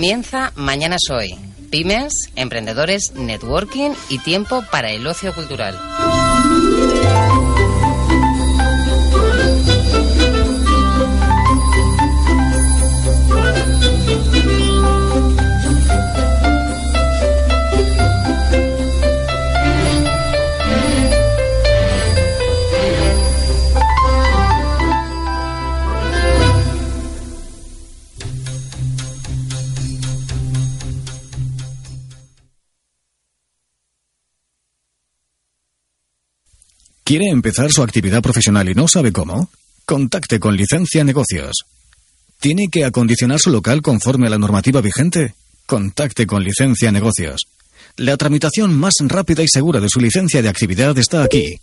Comienza Mañana Soy. Pymes, emprendedores, networking y tiempo para el ocio cultural. ¿Quiere empezar su actividad profesional y no sabe cómo? Contacte con Licencia Negocios. ¿Tiene que acondicionar su local conforme a la normativa vigente? Contacte con Licencia Negocios. La tramitación más rápida y segura de su licencia de actividad está aquí.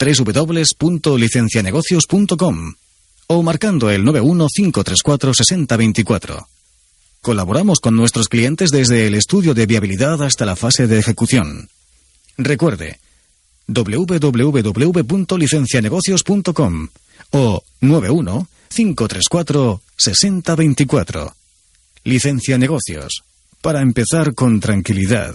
www.licencianegocios.com o marcando el 915346024. Colaboramos con nuestros clientes desde el estudio de viabilidad hasta la fase de ejecución. Recuerde, www.licencianegocios.com o 91 534 6024. Licencia Negocios. Para empezar con tranquilidad.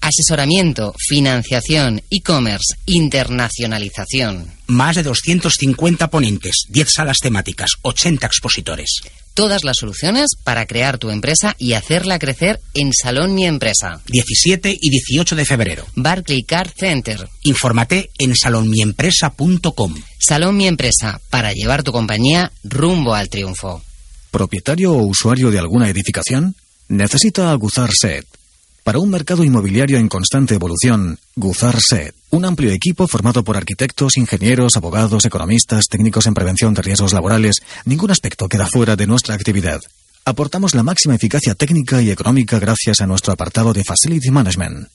Asesoramiento, financiación, e-commerce, internacionalización. Más de 250 ponentes, 10 salas temáticas, 80 expositores. Todas las soluciones para crear tu empresa y hacerla crecer en Salón Mi Empresa. 17 y 18 de febrero. Barclay Car Center. Infórmate en salonmiempresa.com. Salón Mi Empresa, para llevar tu compañía rumbo al triunfo. ¿Propietario o usuario de alguna edificación? Necesita aguzar SET. Para un mercado inmobiliario en constante evolución, Guzar SET, un amplio equipo formado por arquitectos, ingenieros, abogados, economistas, técnicos en prevención de riesgos laborales, ningún aspecto queda fuera de nuestra actividad. Aportamos la máxima eficacia técnica y económica gracias a nuestro apartado de Facility Management.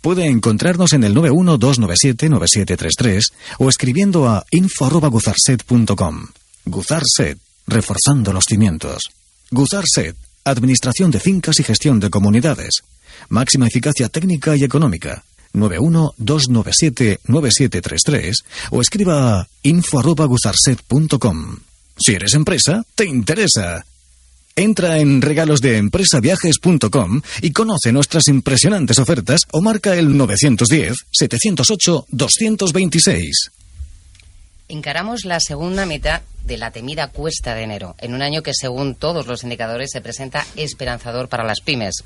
Puede encontrarnos en el 912979733 o escribiendo a info@guzarset.com. Guzar SET, reforzando los cimientos. Guzar SET, Administración de Fincas y Gestión de Comunidades. Máxima eficacia técnica y económica. 912979733 o escriba a info@guzarset.com. Si eres empresa, te interesa. Entra en regalosdeempresaviajes.com y conoce nuestras impresionantes ofertas o marca el 910-708-226. Encaramos la segunda mitad de la temida cuesta de enero, en un año que según todos los indicadores se presenta esperanzador para las pymes.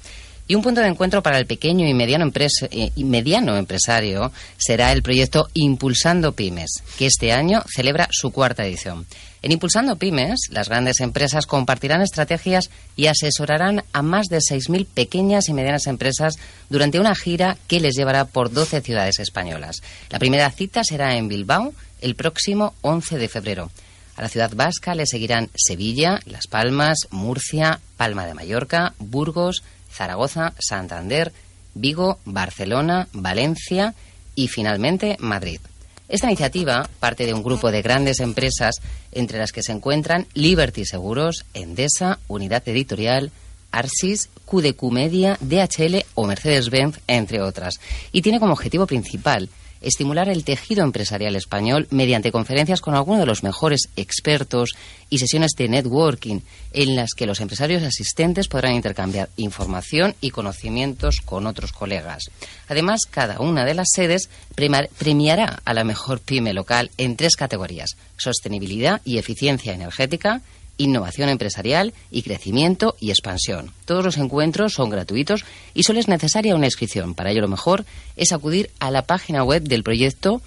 Y un punto de encuentro para el pequeño y mediano, empresa, eh, y mediano empresario será el proyecto Impulsando Pymes, que este año celebra su cuarta edición. En Impulsando Pymes, las grandes empresas compartirán estrategias y asesorarán a más de 6.000 pequeñas y medianas empresas durante una gira que les llevará por 12 ciudades españolas. La primera cita será en Bilbao el próximo 11 de febrero. A la ciudad vasca le seguirán Sevilla, Las Palmas, Murcia, Palma de Mallorca, Burgos, Zaragoza, Santander, Vigo, Barcelona, Valencia y finalmente Madrid. Esta iniciativa parte de un grupo de grandes empresas entre las que se encuentran Liberty Seguros, Endesa, Unidad Editorial, Arsis, QDQ Media, DHL o Mercedes-Benz, entre otras. Y tiene como objetivo principal estimular el tejido empresarial español mediante conferencias con algunos de los mejores expertos y sesiones de networking en las que los empresarios asistentes podrán intercambiar información y conocimientos con otros colegas. Además, cada una de las sedes premiará a la mejor pyme local en tres categorías, sostenibilidad y eficiencia energética, innovación empresarial y crecimiento y expansión. Todos los encuentros son gratuitos y solo es necesaria una inscripción. Para ello lo mejor es acudir a la página web del proyecto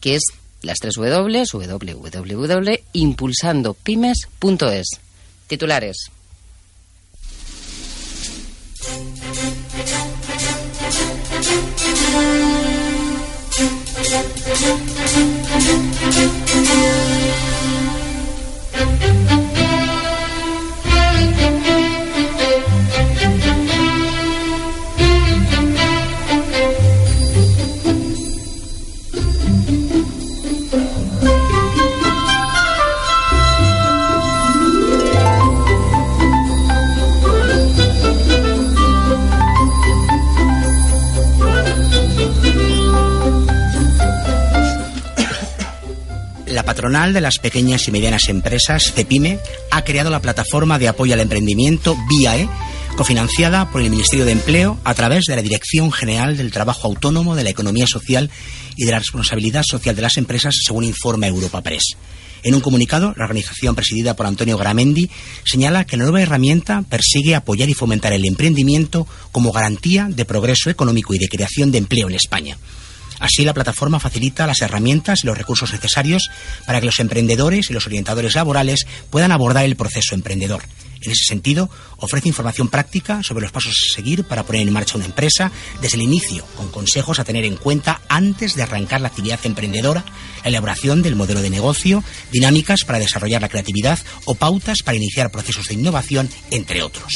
que es las tres W, www.impulsandopymes.es. Titulares. Patronal de las pequeñas y medianas empresas, CEPIME, ha creado la plataforma de apoyo al emprendimiento VIAE cofinanciada por el Ministerio de Empleo a través de la Dirección General del Trabajo Autónomo, de la Economía Social y de la Responsabilidad Social de las Empresas, según informa Europa Press. En un comunicado, la organización presidida por Antonio Gramendi señala que la nueva herramienta persigue apoyar y fomentar el emprendimiento como garantía de progreso económico y de creación de empleo en España. Así, la plataforma facilita las herramientas y los recursos necesarios para que los emprendedores y los orientadores laborales puedan abordar el proceso emprendedor. En ese sentido, ofrece información práctica sobre los pasos a seguir para poner en marcha una empresa desde el inicio, con consejos a tener en cuenta antes de arrancar la actividad emprendedora, la elaboración del modelo de negocio, dinámicas para desarrollar la creatividad o pautas para iniciar procesos de innovación, entre otros.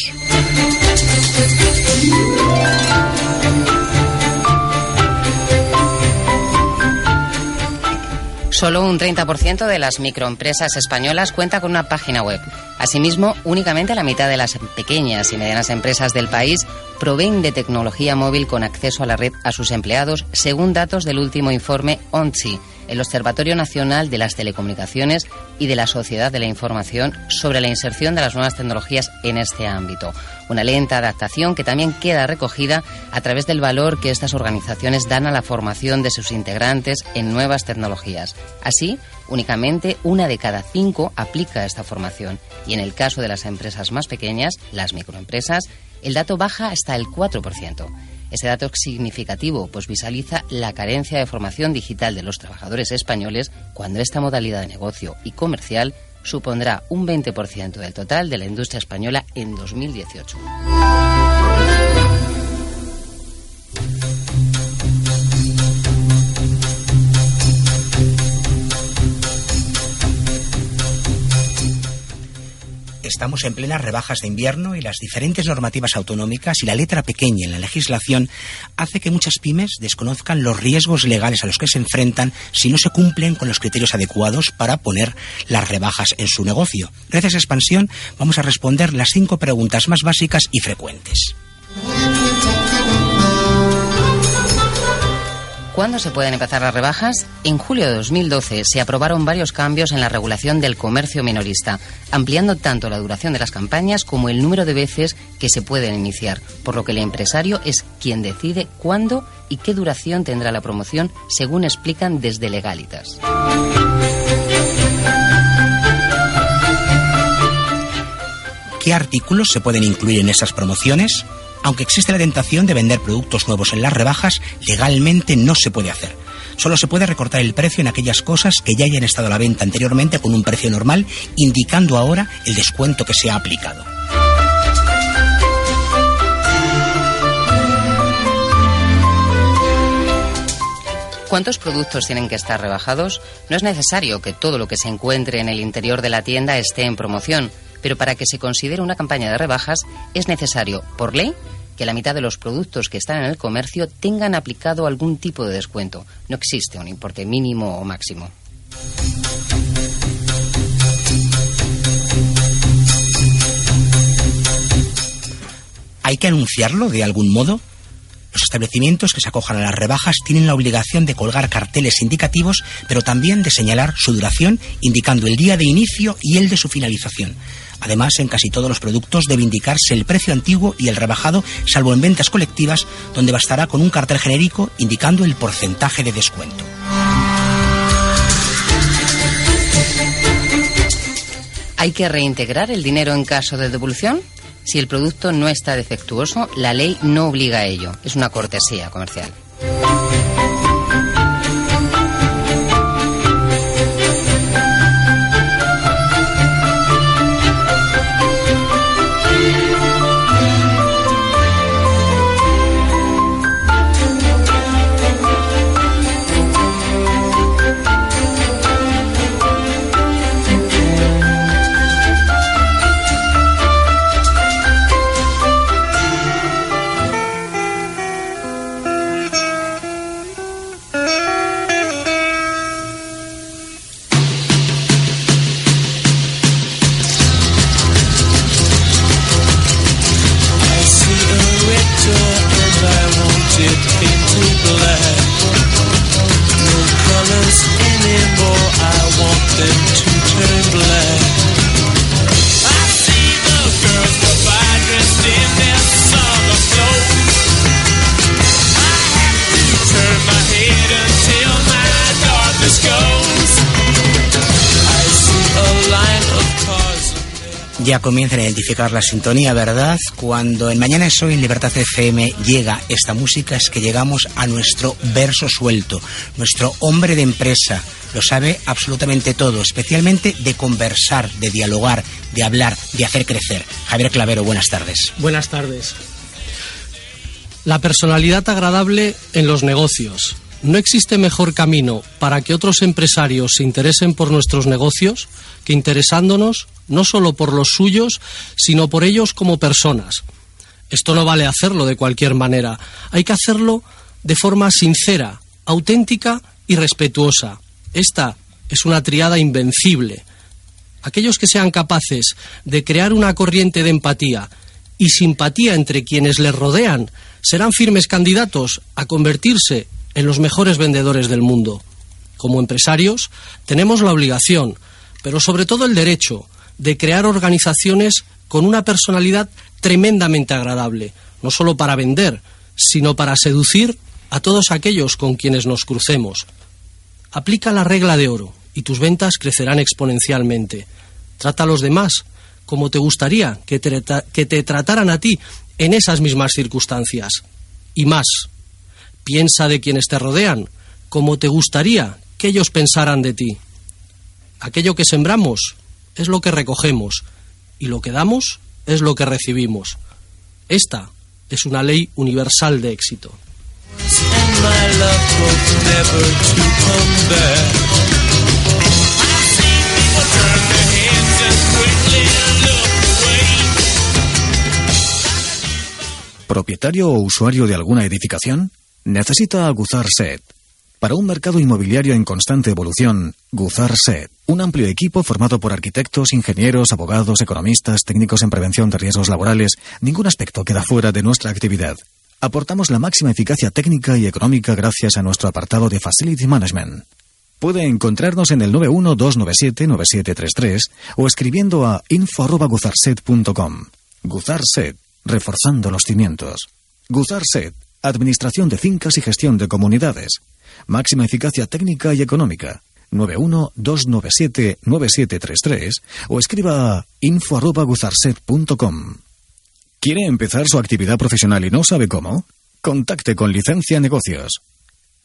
Solo un 30% de las microempresas españolas cuenta con una página web. Asimismo, únicamente la mitad de las pequeñas y medianas empresas del país proveen de tecnología móvil con acceso a la red a sus empleados, según datos del último informe ONCHI, el Observatorio Nacional de las Telecomunicaciones y de la Sociedad de la Información sobre la inserción de las nuevas tecnologías en este ámbito. Una lenta adaptación que también queda recogida a través del valor que estas organizaciones dan a la formación de sus integrantes en nuevas tecnologías. Así, únicamente una de cada cinco aplica esta formación y en el caso de las empresas más pequeñas, las microempresas, el dato baja hasta el 4%. Ese dato es significativo, pues visualiza la carencia de formación digital de los trabajadores españoles cuando esta modalidad de negocio y comercial supondrá un 20% del total de la industria española en 2018. Estamos en plenas rebajas de invierno y las diferentes normativas autonómicas y la letra pequeña en la legislación hace que muchas pymes desconozcan los riesgos legales a los que se enfrentan si no se cumplen con los criterios adecuados para poner las rebajas en su negocio. Gracias a Expansión vamos a responder las cinco preguntas más básicas y frecuentes. ¿Cuándo se pueden empezar las rebajas? En julio de 2012 se aprobaron varios cambios en la regulación del comercio minorista, ampliando tanto la duración de las campañas como el número de veces que se pueden iniciar, por lo que el empresario es quien decide cuándo y qué duración tendrá la promoción, según explican desde Legalitas. ¿Qué artículos se pueden incluir en esas promociones? Aunque existe la tentación de vender productos nuevos en las rebajas, legalmente no se puede hacer. Solo se puede recortar el precio en aquellas cosas que ya hayan estado a la venta anteriormente con un precio normal, indicando ahora el descuento que se ha aplicado. ¿Cuántos productos tienen que estar rebajados? No es necesario que todo lo que se encuentre en el interior de la tienda esté en promoción, pero para que se considere una campaña de rebajas es necesario, por ley, que la mitad de los productos que están en el comercio tengan aplicado algún tipo de descuento. No existe un importe mínimo o máximo. ¿Hay que anunciarlo de algún modo? Los establecimientos que se acojan a las rebajas tienen la obligación de colgar carteles indicativos, pero también de señalar su duración, indicando el día de inicio y el de su finalización. Además, en casi todos los productos debe indicarse el precio antiguo y el rebajado, salvo en ventas colectivas, donde bastará con un cartel genérico indicando el porcentaje de descuento. ¿Hay que reintegrar el dinero en caso de devolución? Si el producto no está defectuoso, la ley no obliga a ello. Es una cortesía comercial. Ya comienzan a identificar la sintonía, ¿verdad? Cuando en Mañana es hoy en Libertad FM llega esta música es que llegamos a nuestro verso suelto, nuestro hombre de empresa. Lo sabe absolutamente todo, especialmente de conversar, de dialogar, de hablar, de hacer crecer. Javier Clavero, buenas tardes. Buenas tardes. La personalidad agradable en los negocios. ¿No existe mejor camino para que otros empresarios se interesen por nuestros negocios que interesándonos no solo por los suyos, sino por ellos como personas? Esto no vale hacerlo de cualquier manera. Hay que hacerlo de forma sincera, auténtica y respetuosa. Esta es una triada invencible. Aquellos que sean capaces de crear una corriente de empatía y simpatía entre quienes les rodean serán firmes candidatos a convertirse en los mejores vendedores del mundo. Como empresarios, tenemos la obligación, pero sobre todo el derecho, de crear organizaciones con una personalidad tremendamente agradable, no solo para vender, sino para seducir a todos aquellos con quienes nos crucemos. Aplica la regla de oro y tus ventas crecerán exponencialmente. Trata a los demás como te gustaría que te, que te trataran a ti en esas mismas circunstancias. Y más, Piensa de quienes te rodean, como te gustaría que ellos pensaran de ti. Aquello que sembramos es lo que recogemos y lo que damos es lo que recibimos. Esta es una ley universal de éxito. ¿Propietario o usuario de alguna edificación? Necesita Guzar Set. Para un mercado inmobiliario en constante evolución, Guzar Set, un amplio equipo formado por arquitectos, ingenieros, abogados, economistas, técnicos en prevención de riesgos laborales, ningún aspecto queda fuera de nuestra actividad. Aportamos la máxima eficacia técnica y económica gracias a nuestro apartado de Facility Management. Puede encontrarnos en el 912979733 o escribiendo a info.guzarset.com. Guzar Set, reforzando los cimientos. Guzar Set, Administración de fincas y gestión de comunidades. Máxima eficacia técnica y económica. 912979733 o escriba a info@guzarset.com. ¿Quiere empezar su actividad profesional y no sabe cómo? Contacte con Licencia Negocios.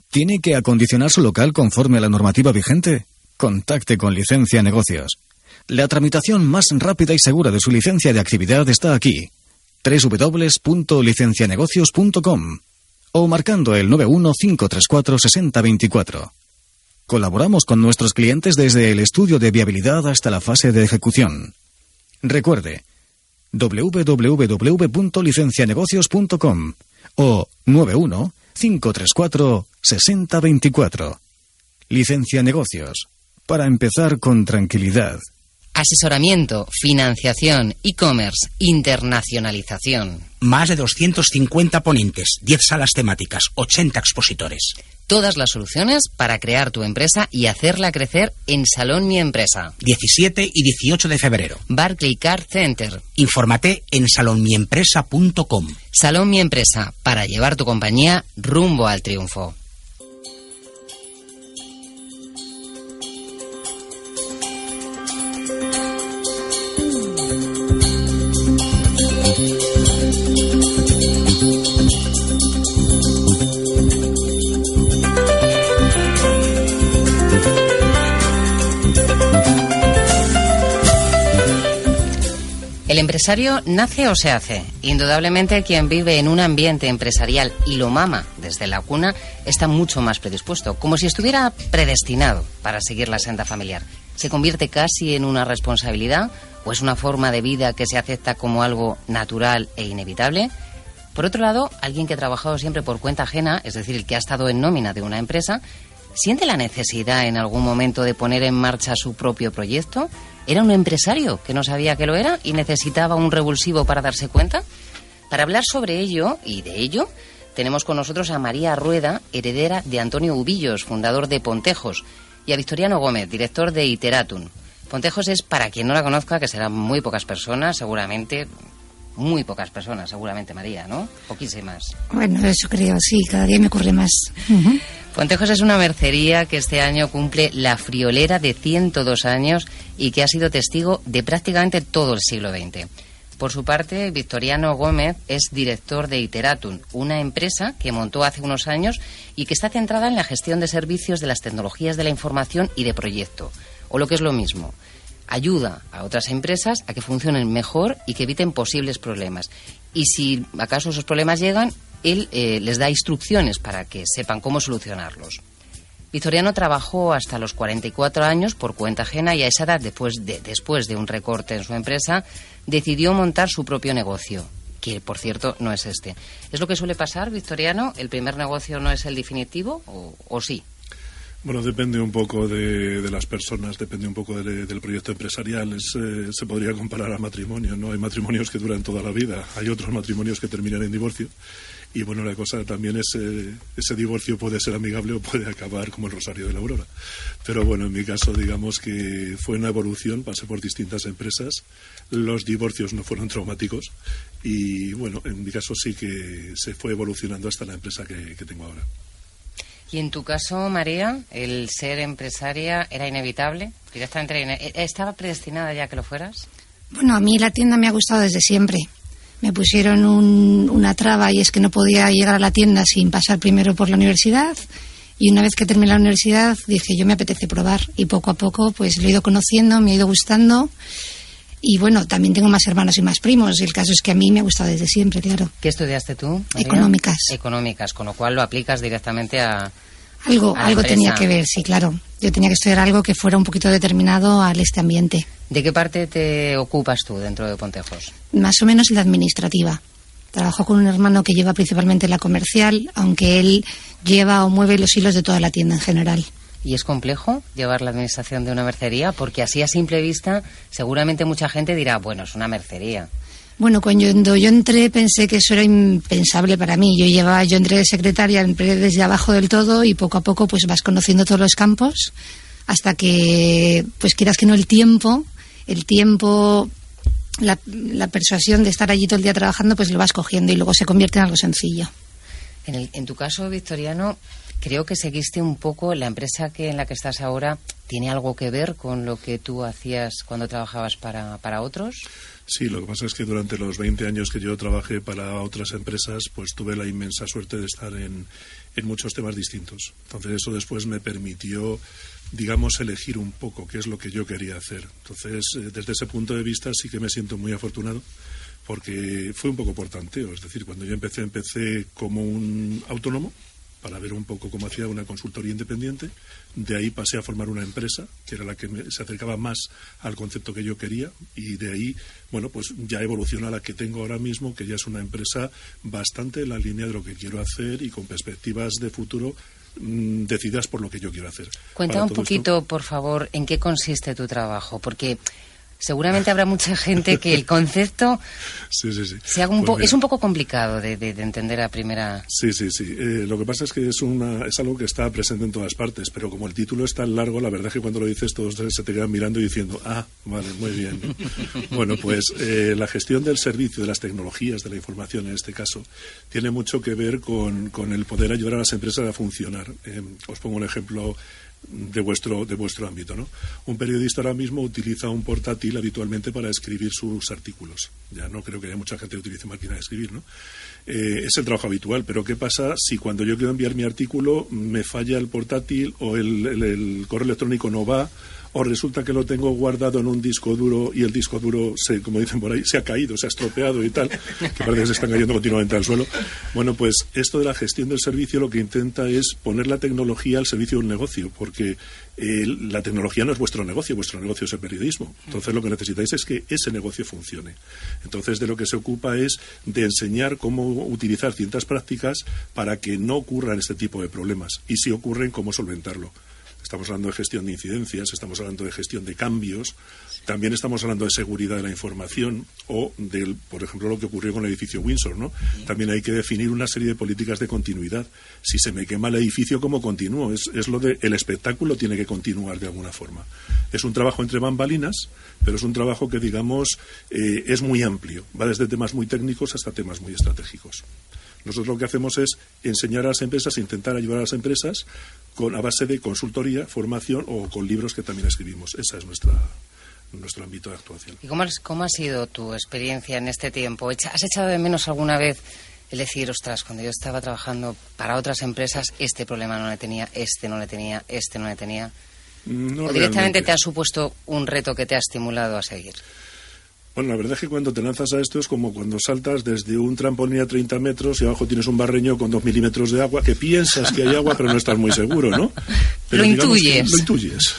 ¿Tiene que acondicionar su local conforme a la normativa vigente? Contacte con Licencia Negocios. La tramitación más rápida y segura de su licencia de actividad está aquí www.licencianegocios.com o marcando el 915346024. Colaboramos con nuestros clientes desde el estudio de viabilidad hasta la fase de ejecución. Recuerde www.licencianegocios.com o 915346024. Licencia Negocios. Para empezar con tranquilidad. Asesoramiento, financiación, e-commerce, internacionalización. Más de 250 ponentes, 10 salas temáticas, 80 expositores. Todas las soluciones para crear tu empresa y hacerla crecer en Salón Mi Empresa. 17 y 18 de febrero. Barclay Car Center. Infórmate en salonmiempresa.com. Salón Mi Empresa, para llevar tu compañía rumbo al triunfo. El empresario nace o se hace. Indudablemente quien vive en un ambiente empresarial y lo mama desde la cuna está mucho más predispuesto, como si estuviera predestinado para seguir la senda familiar. ¿Se convierte casi en una responsabilidad o es una forma de vida que se acepta como algo natural e inevitable? Por otro lado, alguien que ha trabajado siempre por cuenta ajena, es decir, el que ha estado en nómina de una empresa, ¿siente la necesidad en algún momento de poner en marcha su propio proyecto? ¿Era un empresario que no sabía que lo era y necesitaba un revulsivo para darse cuenta? Para hablar sobre ello y de ello, tenemos con nosotros a María Rueda, heredera de Antonio Ubillos, fundador de Pontejos, y a Victoriano Gómez, director de Iteratum. Pontejos es, para quien no la conozca, que serán muy pocas personas, seguramente, muy pocas personas, seguramente, María, ¿no? Poquísimas. Bueno, eso creo, sí, cada día me ocurre más. Pontejos es una mercería que este año cumple la friolera de 102 años y que ha sido testigo de prácticamente todo el siglo XX. Por su parte, Victoriano Gómez es director de Iteratum, una empresa que montó hace unos años y que está centrada en la gestión de servicios de las tecnologías de la información y de proyecto, o lo que es lo mismo, ayuda a otras empresas a que funcionen mejor y que eviten posibles problemas. Y si acaso esos problemas llegan, él eh, les da instrucciones para que sepan cómo solucionarlos. Victoriano trabajó hasta los 44 años por cuenta ajena y a esa edad, después de, después de un recorte en su empresa, decidió montar su propio negocio, que por cierto no es este. ¿Es lo que suele pasar, Victoriano? ¿El primer negocio no es el definitivo o sí? Bueno, depende un poco de, las personas, depende un poco del proyecto empresarial. Eh, se podría comparar a matrimonio, ¿no? Hay matrimonios que duran toda la vida, hay otros matrimonios que terminan en divorcio. Y bueno, la cosa también es, eh, ese divorcio puede ser amigable o puede acabar como el Rosario de la Aurora. Pero bueno, en mi caso, digamos que fue una evolución, pasé por distintas empresas, los divorcios no fueron traumáticos y bueno, en mi caso sí que se fue evolucionando hasta la empresa que tengo ahora. Y en tu caso, María, el ser empresaria era inevitable, directamente eh, estaba predestinada ya que lo fueras. Bueno, a mí la tienda me ha gustado desde siempre. Me pusieron una traba y es que no podía llegar a la tienda sin pasar primero por la universidad. Y una vez que terminé la universidad dije, yo me apetece probar. Y poco a poco pues lo he ido conociendo, me ha ido gustando y bueno, también tengo más hermanos y más primos. Y el caso es que a mí me ha gustado desde siempre, claro. ¿Qué estudiaste tú? Económicas. Económicas, con lo cual lo aplicas directamente a. Algo, algo tenía que ver, sí, claro. Yo tenía que estudiar algo que fuera un poquito determinado al este ambiente. ¿De qué parte te ocupas tú dentro de Pontejos? Más o menos en la administrativa. Trabajo con un hermano que lleva principalmente la comercial, aunque él lleva o mueve los hilos de toda la tienda en general. ¿Y es complejo llevar la administración de una mercería? Porque así a simple vista seguramente mucha gente dirá, bueno, es una mercería. Bueno, cuando yo entré pensé que eso era impensable para mí. Yo llevaba, yo entré de secretaria, entré desde abajo del todo y poco a poco pues vas conociendo todos los campos hasta que, pues quieras que no el tiempo, el tiempo, la, la persuasión de estar allí todo el día trabajando, pues lo vas cogiendo y luego se convierte en algo sencillo. En, el, en tu caso, Victoriano, creo que seguiste un poco la empresa que en la que estás ahora tiene algo que ver con lo que tú hacías cuando trabajabas para, para otros. Sí, lo que pasa es que durante los 20 años que yo trabajé para otras empresas, pues tuve la inmensa suerte de estar en, en muchos temas distintos. Entonces eso después me permitió, digamos, elegir un poco qué es lo que yo quería hacer. Entonces, eh, desde ese punto de vista sí que me siento muy afortunado porque fue un poco por tanteo. Es decir, cuando yo empecé, empecé como un autónomo, para ver un poco cómo hacía una consultoría independiente. De ahí pasé a formar una empresa, que era la que se acercaba más al concepto que yo quería, y de ahí, bueno, pues ya evoluciona la que tengo ahora mismo, que ya es una empresa bastante en la línea de lo que quiero hacer y con perspectivas de futuro mm, decididas por lo que yo quiero hacer. Cuenta un poquito, por favor, en qué consiste tu trabajo, porque seguramente habrá mucha gente que el concepto pues es un poco complicado de, entender a primera. Sí, sí, sí. Eh, lo que pasa es que es, una, es algo que está presente en todas partes, pero como el título es tan largo, la verdad es que cuando lo dices todos se te quedan mirando y diciendo, ah, vale, muy bien. bueno, pues eh, la gestión del servicio, de las tecnologías, de la información en este caso, tiene mucho que ver con, con el poder ayudar a las empresas a funcionar. Eh, os pongo un ejemplo de vuestro, de vuestro ámbito. ¿no? Un periodista ahora mismo utiliza un portátil habitualmente para escribir sus artículos. Ya no creo que haya mucha gente que utilice máquina de escribir. ¿no? Eh, es el trabajo habitual, pero ¿qué pasa si cuando yo quiero enviar mi artículo me falla el portátil o el correo electrónico no va? O resulta que lo tengo guardado en un disco duro y el disco duro, se, como dicen por ahí, se ha caído, se ha estropeado y tal, que parece que se están cayendo continuamente al suelo. Bueno, pues esto de la gestión del servicio lo que intenta es poner la tecnología al servicio de un negocio, porque eh, la tecnología no es vuestro negocio, vuestro negocio es el periodismo. Entonces lo que necesitáis es que ese negocio funcione. Entonces de lo que se ocupa es de enseñar cómo utilizar ciertas prácticas para que no ocurran este tipo de problemas y si ocurren, cómo solventarlo. Estamos hablando de gestión de incidencias, estamos hablando de gestión de cambios, también estamos hablando de seguridad de la información o del, por ejemplo, lo que ocurrió con el edificio Windsor, ¿no? También hay que definir una serie de políticas de continuidad. Si se me quema el edificio, ¿cómo continúo? Es, es lo de el espectáculo tiene que continuar de alguna forma. Es un trabajo entre bambalinas, pero es un trabajo que, digamos, eh, es muy amplio. Va desde temas muy técnicos hasta temas muy estratégicos. Nosotros lo que hacemos es enseñar a las empresas, intentar ayudar a las empresas con, a base de consultoría, formación o con libros que también escribimos. Esa es nuestra, nuestro ámbito de actuación. ¿Y cómo, cómo ha sido tu experiencia en este tiempo? ¿Has echado de menos alguna vez el decir, ostras, cuando yo estaba trabajando para otras empresas, este problema no le tenía, este no le tenía, este no le tenía? No ¿O directamente realmente. te ha supuesto un reto que te ha estimulado a seguir? Bueno, la verdad es que cuando te lanzas a esto es como cuando saltas desde un trampolín a 30 metros y abajo tienes un barreño con dos milímetros de agua, que piensas que hay agua, pero no estás muy seguro, ¿no? Pero Lo intuyes. lo intuyes.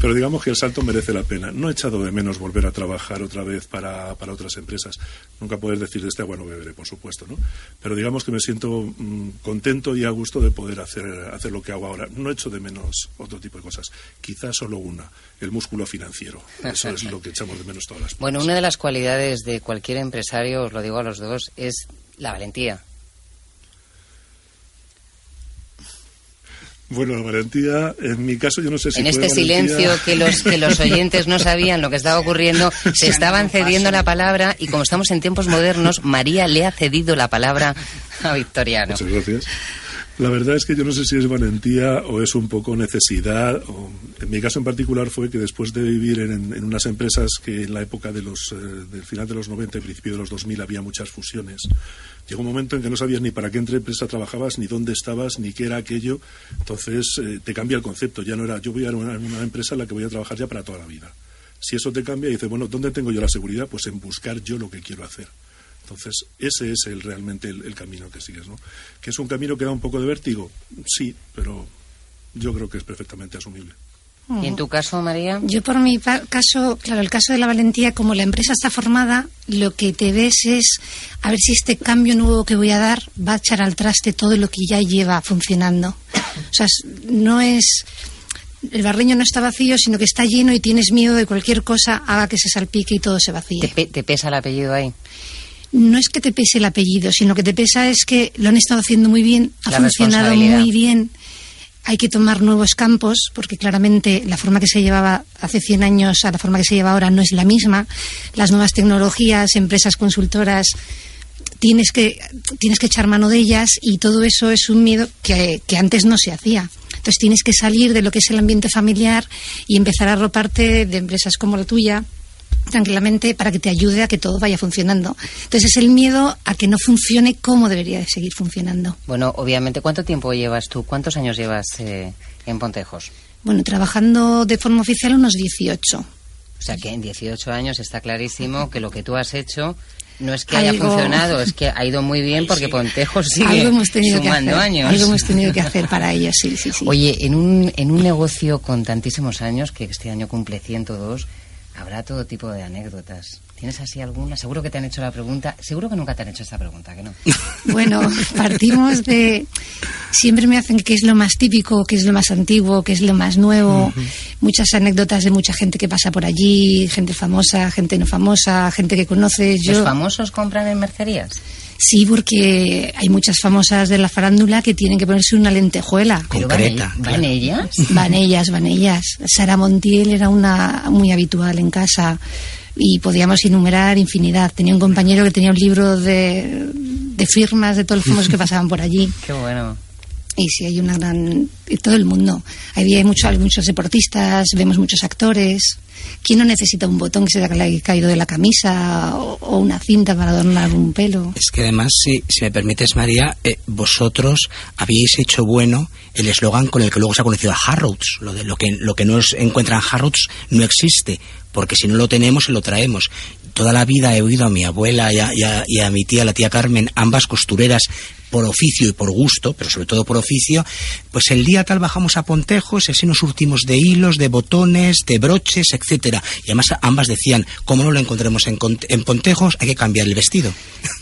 Pero digamos que el salto merece la pena. No he echado de menos volver a trabajar otra vez para, para otras empresas. Nunca puedes decir de este agua no beberé, por supuesto, ¿no? Pero digamos que me siento mm, contento y a gusto de poder hacer, hacer lo que hago ahora. No echo de menos otro tipo de cosas. Quizás solo una, el músculo financiero. Eso es lo que echamos de menos todas las Bueno, una de las cualidades de cualquier empresario, os lo digo a los dos, es la valentía. Bueno, la valentía, en mi caso, yo no sé si en este valentía- silencio que los, que los oyentes no sabían lo que estaba ocurriendo, se estaban cediendo la palabra y como estamos en tiempos modernos, María le ha cedido la palabra a Victoriano. Muchas gracias. La verdad es que yo no sé si es valentía o es un poco necesidad. O, en mi caso en particular fue que después de vivir en, unas empresas que en la época de los, eh, del final de los 90 y principio de los 2000 había muchas fusiones, llegó un momento en que no sabías ni para qué empresa trabajabas, ni dónde estabas, ni qué era aquello. Entonces eh, te cambia el concepto. Ya no era yo voy a una, una empresa en la que voy a trabajar ya para toda la vida. Si eso te cambia dices, bueno, ¿dónde tengo yo la seguridad? Pues en buscar yo lo que quiero hacer. Entonces, ese es el, realmente el, el camino que sigues, ¿no? Que es un camino que da un poco de vértigo, sí, pero yo creo que es perfectamente asumible. ¿Y en tu caso, María? Yo por mi pa- caso, claro, el caso de la valentía, como la empresa está formada, lo que te ves es a ver si este cambio nuevo que voy a dar va a echar al traste todo lo que ya lleva funcionando. O sea, no es el barreño no está vacío, sino que está lleno y tienes miedo de cualquier cosa haga que se salpique y todo se ¿Te, vacíe. pe- te pesa el apellido ahí? No es que te pese el apellido, sino que te pesa es que lo han estado haciendo muy bien, ha La funcionado muy bien. Hay que tomar nuevos campos, porque claramente la forma que se llevaba hace 100 años a la forma que se lleva ahora no es la misma. Las nuevas tecnologías, empresas consultoras, tienes que, tienes que echar mano de ellas y todo eso es un miedo que, que antes no se hacía. Entonces tienes que salir de lo que es el ambiente familiar y empezar a arroparte de empresas como la tuya tranquilamente para que te ayude a que todo vaya funcionando. Entonces es el miedo a que no funcione como debería de seguir funcionando. Bueno, obviamente, ¿cuánto tiempo llevas tú? ¿Cuántos años llevas eh, en Pontejos? Bueno, trabajando de forma oficial unos 18. O sea que en 18 años está clarísimo que lo que tú has hecho no es que haya Algo- funcionado, es que ha ido muy bien porque Pontejos sigue algo hemos tenido que sumando hacer. años. Algo hemos tenido que hacer para ello, sí, sí, sí. Oye, en un, en un negocio con tantísimos años, que este año cumple 102, habrá todo tipo de anécdotas. ¿Tienes así alguna? Seguro que te han hecho la pregunta. Seguro que nunca te han hecho esta pregunta, ¿que no? Bueno, partimos de. Siempre me hacen qué es lo más típico, qué es lo más antiguo, qué es lo más nuevo. Muchas anécdotas de mucha gente que pasa por allí, gente famosa, gente no famosa, gente que conoces. ¿Los Yo, famosos compran en mercerías? Sí, porque hay muchas famosas de la farándula que tienen que ponerse una lentejuela. ¿Pero van, Concreta, claro. ¿Van ellas? Van ellas, van ellas. Sara Montiel era una muy habitual en casa y podíamos enumerar infinidad. Tenía un compañero que tenía un libro de, de firmas de todos los famosos que pasaban por allí. Qué bueno. Y sí, hay una gran. todo el mundo. Hay muchos, muchos deportistas, vemos muchos actores. ¿Quién no necesita un botón que se le haya caído de la camisa o, una cinta para adornar un pelo? Es que además, si, si me permites, María, eh, vosotros habíais hecho bueno el eslogan con el que luego se ha conocido a Harrods. Lo, de, lo, que, lo que no se encuentra en Harrods no existe, porque si no lo tenemos, lo traemos. Toda la vida he oído a mi abuela y a, y a- y a mi tía, la tía Carmen, ambas costureras, por oficio y por gusto, pero sobre todo por oficio, pues el día tal bajamos a Pontejos y así nos surtimos de hilos, de botones, de broches, etcétera. Y además ambas decían, como no lo encontremos en, en Pontejos, hay que cambiar el vestido.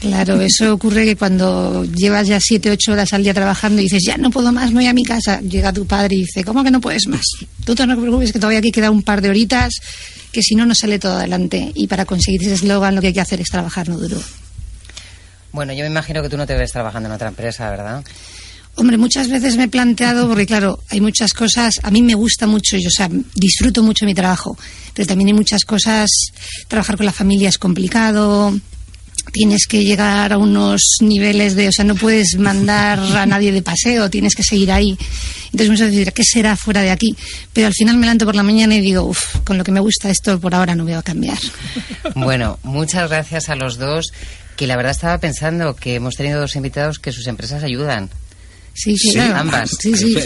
Claro, eso ocurre que cuando llevas ya siete, ocho horas al día trabajando y dices, ya no puedo más, me voy a mi casa, llega tu padre y dice, ¿cómo que no puedes más? Tú te no te preocupes que todavía aquí queda un par de horitas, que si no, no sale todo adelante. Y para conseguir ese eslogan lo que hay que hacer es trabajar no duro. Bueno, yo me imagino que tú no te ves trabajando en otra empresa, ¿verdad? Hombre, muchas veces me he planteado, porque claro, hay muchas cosas, a mí me gusta mucho, yo, o sea, disfruto mucho mi trabajo, pero también hay muchas cosas, trabajar con la familia es complicado, tienes que llegar a unos niveles de, o sea, no puedes mandar a nadie de paseo, tienes que seguir ahí. Entonces muchas veces ¿qué será fuera de aquí? Pero al final me levanto por la mañana y digo, uff, con lo que me gusta esto por ahora no voy a cambiar. Bueno, muchas gracias a los dos, que la verdad estaba pensando que hemos tenido dos invitados que sus empresas ayudan. Sí, sí, Sí, ambas. Sí, sí.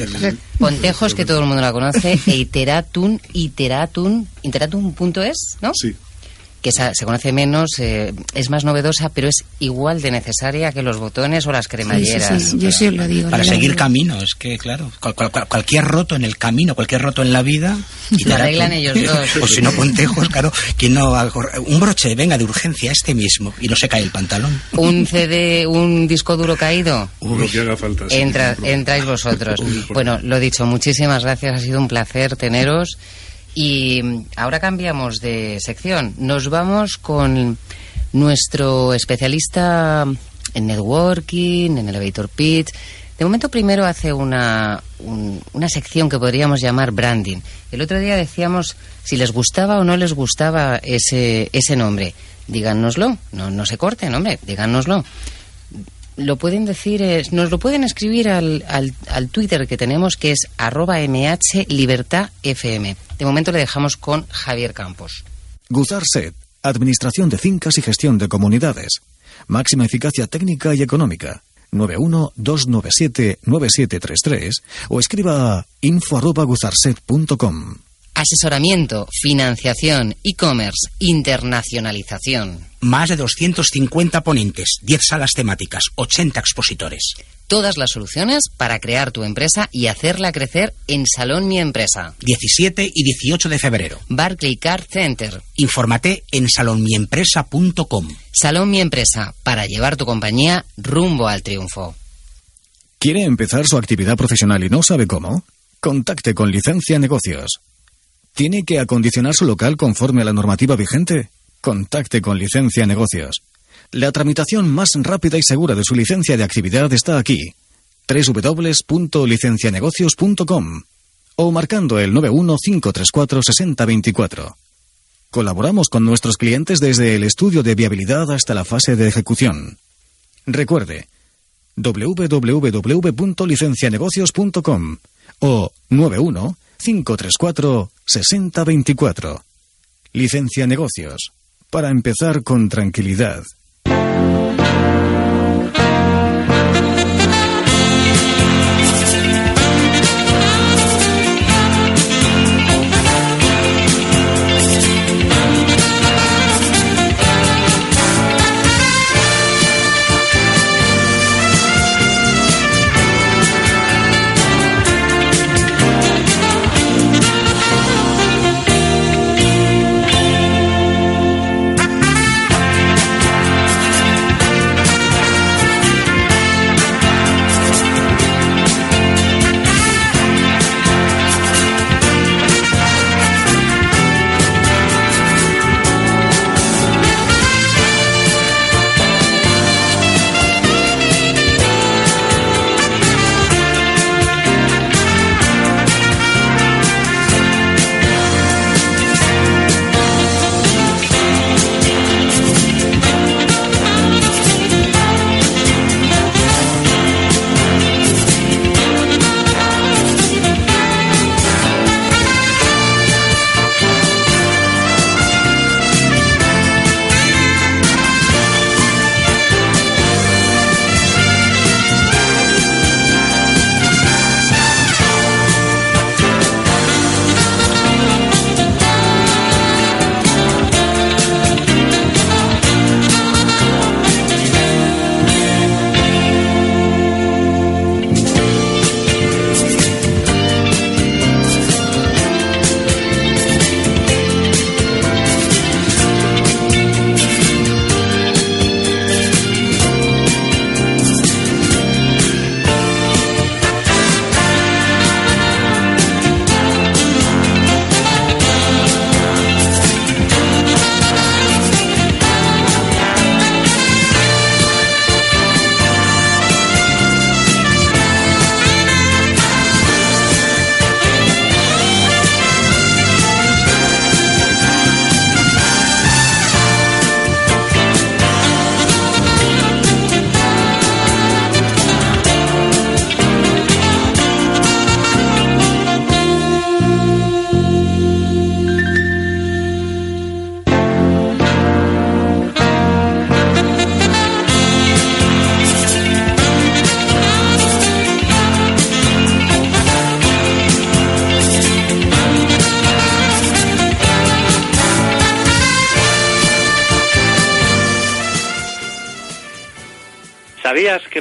Pontejos, que todo el mundo la conoce, e Iteratun, Iteratun, Iteratun.es, ¿no? Sí. Que esa- se conoce menos, eh, es más novedosa, pero es igual de necesaria que los botones o las cremalleras. sí, sí, yo sí os lo digo. Para seguir digo. camino, es que, claro, cual- cual- cual- cualquier roto en el camino, cualquier roto en la vida. y Lo arreglan ellos dos. O si no, Pontejos, claro, quien no Un broche, venga, de urgencia, este mismo, y no se cae el pantalón. Un CD, un disco duro caído. Lo que haga falta. Entra, entráis vosotros. Bueno, lo dicho, muchísimas gracias, ha sido un placer teneros. Y ahora cambiamos de sección. Nos vamos con nuestro especialista en networking, en elevator pitch. De momento primero hace una, un- una sección que podríamos llamar branding. El otro día decíamos si les gustaba o no les gustaba ese, ese nombre. Díganoslo, no, no se corten, hombre, díganoslo lo pueden decir, eh, nos lo pueden escribir al, al, al Twitter que tenemos, que es arroba mhlibertadfm. De momento le dejamos con Javier Campos. Guzar Set, Administración de Fincas y Gestión de Comunidades. Máxima eficacia técnica y económica. 912979733 o escriba a info@guzarset.com. Asesoramiento, financiación, e-commerce, internacionalización. Más de 250 ponentes, 10 salas temáticas, 80 expositores. Todas las soluciones para crear tu empresa y hacerla crecer en Salón Mi Empresa. 17 y 18 de febrero. Barclay Car Center. Infórmate en salonmiempresa.com. Salón Mi Empresa, para llevar tu compañía rumbo al triunfo. ¿Quiere empezar su actividad profesional y no sabe cómo? Contacte con Licencia Negocios. ¿Tiene que acondicionar su local conforme a la normativa vigente? Contacte con Licencia Negocios. La tramitación más rápida y segura de su licencia de actividad está aquí. www.licencianegocios.com o marcando el 915346024. Colaboramos con nuestros clientes desde el estudio de viabilidad hasta la fase de ejecución. Recuerde, www.licencianegocios.com o 91 534 6024. Licencia Negocios. Para empezar con tranquilidad.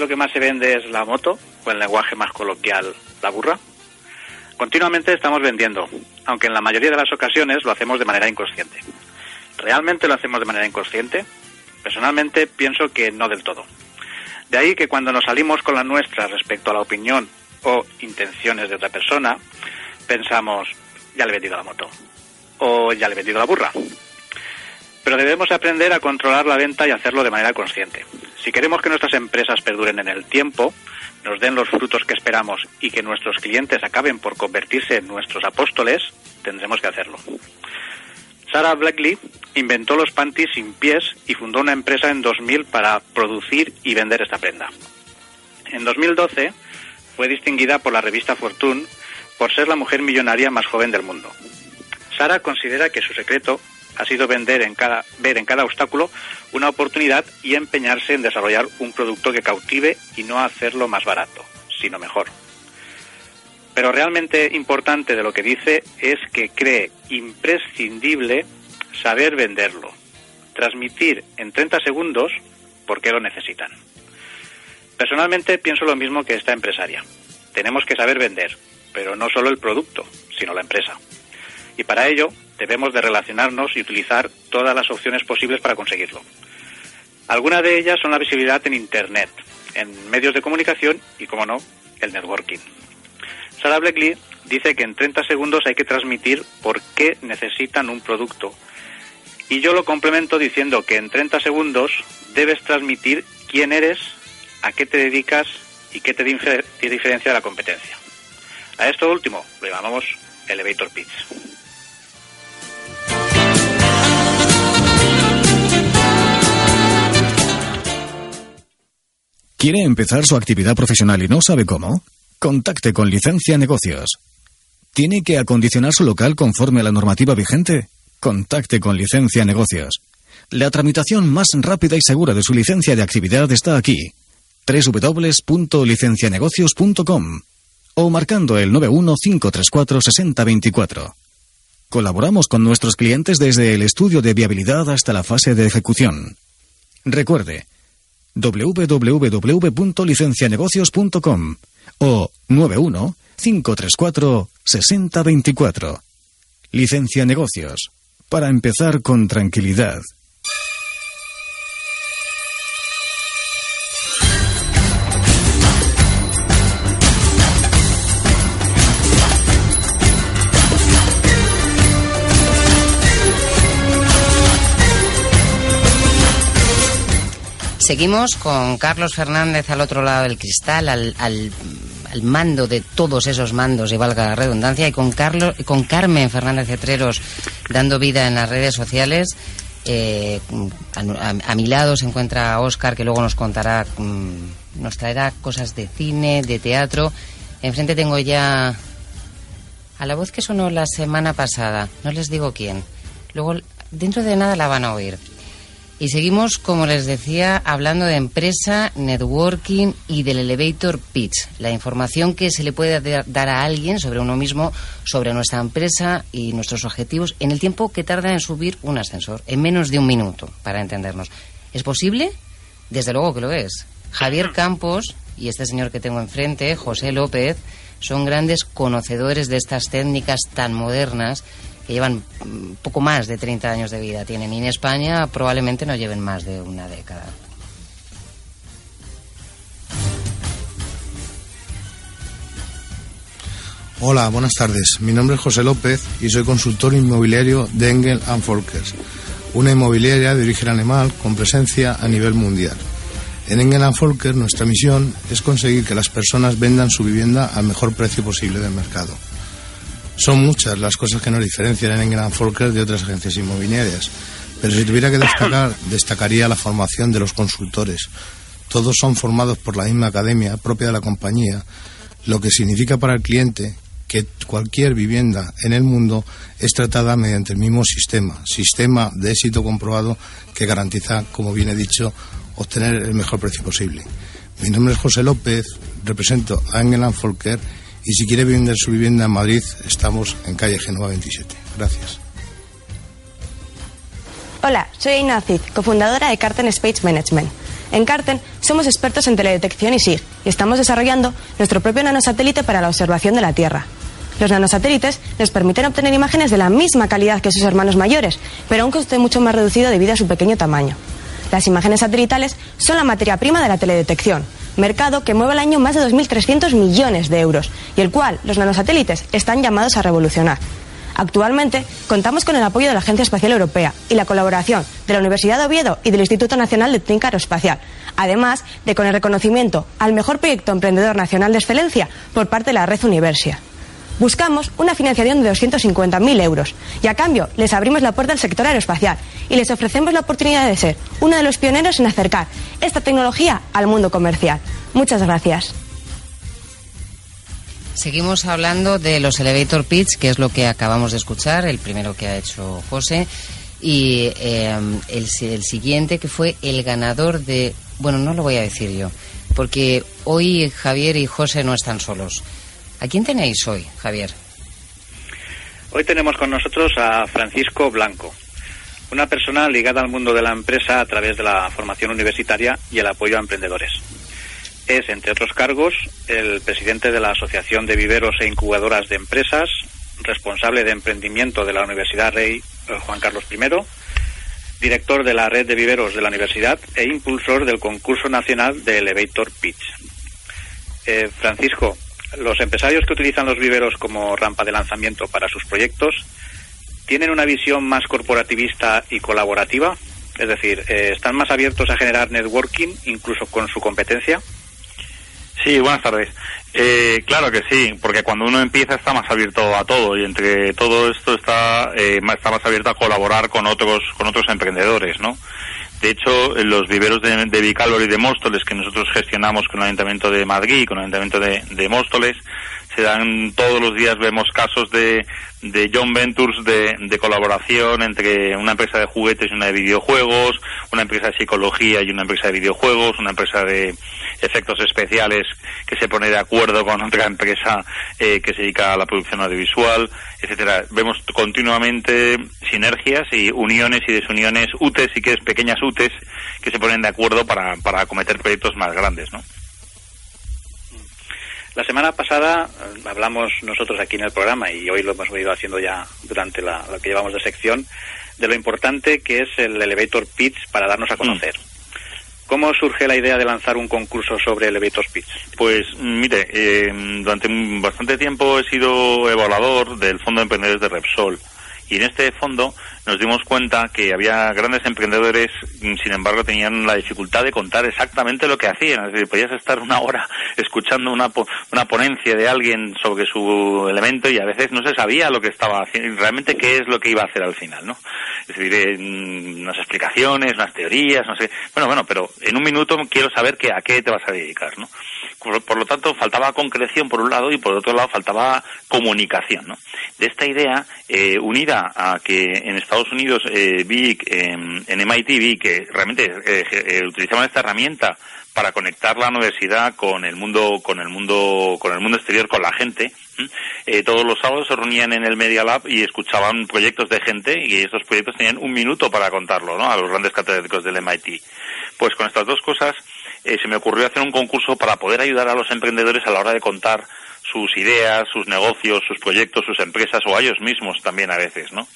Lo que más se vende es la moto, o en lenguaje más coloquial, la burra? Continuamente estamos vendiendo, aunque en la mayoría de las ocasiones lo hacemos de manera inconsciente. ¿Realmente lo hacemos de manera inconsciente? Personalmente pienso que no del todo. De ahí que cuando nos salimos con la nuestra respecto a la opinión o intenciones de otra persona, pensamos, ya le he vendido la moto, o ya le he vendido la burra. Pero debemos aprender a controlar la venta y hacerlo de manera consciente. Si queremos que nuestras empresas perduren en el tiempo, nos den los frutos que esperamos y que nuestros clientes acaben por convertirse en nuestros apóstoles, tendremos que hacerlo. Sarah Blackley inventó los panties sin pies y fundó una empresa en 2000 para producir y vender esta prenda. En 2012 fue distinguida por la revista Fortune por ser la mujer millonaria más joven del mundo. Sara considera que su secreto ha sido vender en cada, ver en cada obstáculo una oportunidad y empeñarse en desarrollar un producto que cautive y no hacerlo más barato, sino mejor. Pero realmente importante de lo que dice es que cree imprescindible saber venderlo, transmitir en 30 segundos por qué lo necesitan. Personalmente pienso lo mismo que esta empresaria. Tenemos que saber vender, pero no solo el producto, sino la empresa. Y para ello debemos de relacionarnos y utilizar todas las opciones posibles para conseguirlo. Algunas de ellas son la visibilidad en Internet, en medios de comunicación y, como no, el networking. Sarah Blackley dice que en 30 segundos hay que transmitir por qué necesitan un producto. Y yo lo complemento diciendo que en 30 segundos debes transmitir quién eres, a qué te dedicas y qué te diferencia de la competencia. A esto último lo llamamos elevator pitch. ¿Quiere empezar su actividad profesional y no sabe cómo? Contacte con Licencia Negocios. ¿Tiene que acondicionar su local conforme a la normativa vigente? Contacte con Licencia Negocios. La tramitación más rápida y segura de su licencia de actividad está aquí. www.licencianegocios.com o marcando el 915346024. Colaboramos con nuestros clientes desde el estudio de viabilidad hasta la fase de ejecución. Recuerde, www.licencianegocios.com o 91 534 6024. Licencia Negocios. Para empezar con tranquilidad. Seguimos con Carlos Fernández al otro lado del cristal, al, al, mando de todos esos mandos, y valga la redundancia, y con, Carlos, con Carmen Fernández Cetreros dando vida en las redes sociales. Eh, a, mi lado se encuentra Oscar, que luego nos contará, mm, nos traerá cosas de cine, de teatro. Enfrente tengo ya a la voz que sonó la semana pasada, no les digo quién. Luego, dentro de nada la van a oír. Y seguimos, como les decía, hablando de empresa, networking y del elevator pitch, la información que se le puede dar a alguien sobre uno mismo, sobre nuestra empresa y nuestros objetivos en el tiempo que tarda en subir un ascensor, en menos de un minuto, para entendernos. ¿Es posible? Desde luego que lo es. Javier Campos y este señor que tengo enfrente, José López, son grandes conocedores de estas técnicas tan modernas llevan poco más de 30 años de vida tienen y en España probablemente no lleven más de una década. Hola, buenas tardes. Mi nombre es José López y soy consultor inmobiliario de Engel Folkers, una inmobiliaria de origen alemán con presencia a nivel mundial. En Engel Folkers nuestra misión es conseguir que las personas vendan su vivienda al mejor precio posible del mercado. Son muchas las cosas que nos diferencian en England Folker de otras agencias inmobiliarias, pero si tuviera que destacar, destacaría la formación de los consultores. Todos son formados por la misma academia propia de la compañía, lo que significa para el cliente que cualquier vivienda en el mundo es tratada mediante el mismo sistema, sistema de éxito comprobado que garantiza, como bien he dicho, obtener el mejor precio posible. Mi nombre es José López, represento a England Folker y si quiere vender su vivienda en Madrid, estamos en calle Genova 27. Gracias. Hola, soy Aina Cid, cofundadora de Carten Space Management. En Carten somos expertos en teledetección y SIG y estamos desarrollando nuestro propio nanosatélite para la observación de la Tierra. Los nanosatélites nos permiten obtener imágenes de la misma calidad que sus hermanos mayores, pero a un coste mucho más reducido debido a su pequeño tamaño. Las imágenes satelitales son la materia prima de la teledetección, mercado que mueve al año más de 2.300 millones de euros y el cual los nanosatélites están llamados a revolucionar. Actualmente contamos con el apoyo de la Agencia Espacial Europea y la colaboración de la Universidad de Oviedo y del Instituto Nacional de Técnica Aeroespacial, además de con el reconocimiento al mejor proyecto emprendedor nacional de excelencia por parte de la Red Universia. Buscamos una financiación de 250.000 euros y a cambio les abrimos la puerta al sector aeroespacial y les ofrecemos la oportunidad de ser uno de los pioneros en acercar esta tecnología al mundo comercial. Muchas gracias. Seguimos hablando de los elevator pitch, que es lo que acabamos de escuchar, el primero que ha hecho José, y eh, el, el siguiente que fue el ganador de... Bueno, no lo voy a decir yo, porque hoy Javier y José no están solos. ¿A quién tenéis hoy, Javier? Hoy tenemos con nosotros a Francisco Blanco, una persona ligada al mundo de la empresa a través de la formación universitaria y el apoyo a emprendedores. Es, entre otros cargos, el presidente de la Asociación de Viveros e Incubadoras de Empresas, responsable de emprendimiento de la Universidad Rey eh, Juan Carlos I, director de la red de viveros de la universidad e impulsor del concurso nacional de Elevator Pitch. Eh, Francisco, los empresarios que utilizan los viveros como rampa de lanzamiento para sus proyectos tienen una visión más corporativista y colaborativa, es decir, eh, están más abiertos a generar networking incluso con su competencia. Sí, buenas tardes. Eh, claro que sí, porque cuando uno empieza está más abierto a todo y entre todo esto está, eh, está más abierto a colaborar con otros, con otros emprendedores, ¿no? De hecho, los viveros de, de Vicálvaro y de Móstoles que nosotros gestionamos con el Ayuntamiento de Madrid, con el Ayuntamiento de, de Móstoles, se dan todos los días, vemos casos de, de John Ventures de, de, colaboración entre una empresa de juguetes y una de videojuegos, una empresa de psicología y una empresa de videojuegos, una empresa de efectos especiales que se pone de acuerdo con otra empresa eh, que se dedica a la producción audiovisual, etcétera. Vemos continuamente sinergias y uniones y desuniones, UTES y que es pequeñas UTES que se ponen de acuerdo para, para acometer proyectos más grandes, ¿no? La semana pasada eh, hablamos nosotros aquí en el programa y hoy lo hemos venido haciendo ya durante la, lo que llevamos de sección de lo importante que es el elevator pitch para darnos a conocer. Mm. ¿Cómo surge la idea de lanzar un concurso sobre elevator pitch? Pues mire, eh, durante bastante tiempo he sido evaluador del Fondo de Emprendedores de Repsol y en este fondo nos dimos cuenta que había grandes emprendedores, mm, sin embargo, tenían la dificultad de contar exactamente lo que hacían. Es decir, podías estar una hora escuchando una, una ponencia de alguien sobre su elemento y a veces no se sabía lo que estaba haciendo, realmente qué es lo que iba a hacer al final, ¿no? Es decir, eh, unas explicaciones, unas teorías, no sé. Bueno, bueno, pero en un minuto quiero saber que, a qué te vas a dedicar, ¿no? Por, lo tanto, faltaba concreción por un lado y por otro lado faltaba comunicación, ¿no? De esta idea, eh, unida a que en Estados Unidos eh, vi, en MIT vi que realmente eh, eh, utilizaban esta herramienta para conectar la universidad con el mundo con el mundo con el mundo exterior con la gente eh, todos los sábados se reunían en el Media Lab y escuchaban proyectos de gente y estos proyectos tenían un minuto para contarlo ¿no? a los grandes catedráticos del MIT pues con estas dos cosas eh, se me ocurrió hacer un concurso para poder ayudar a los emprendedores a la hora de contar sus ideas, sus negocios, sus proyectos, sus empresas o a ellos mismos también a veces, ¿no?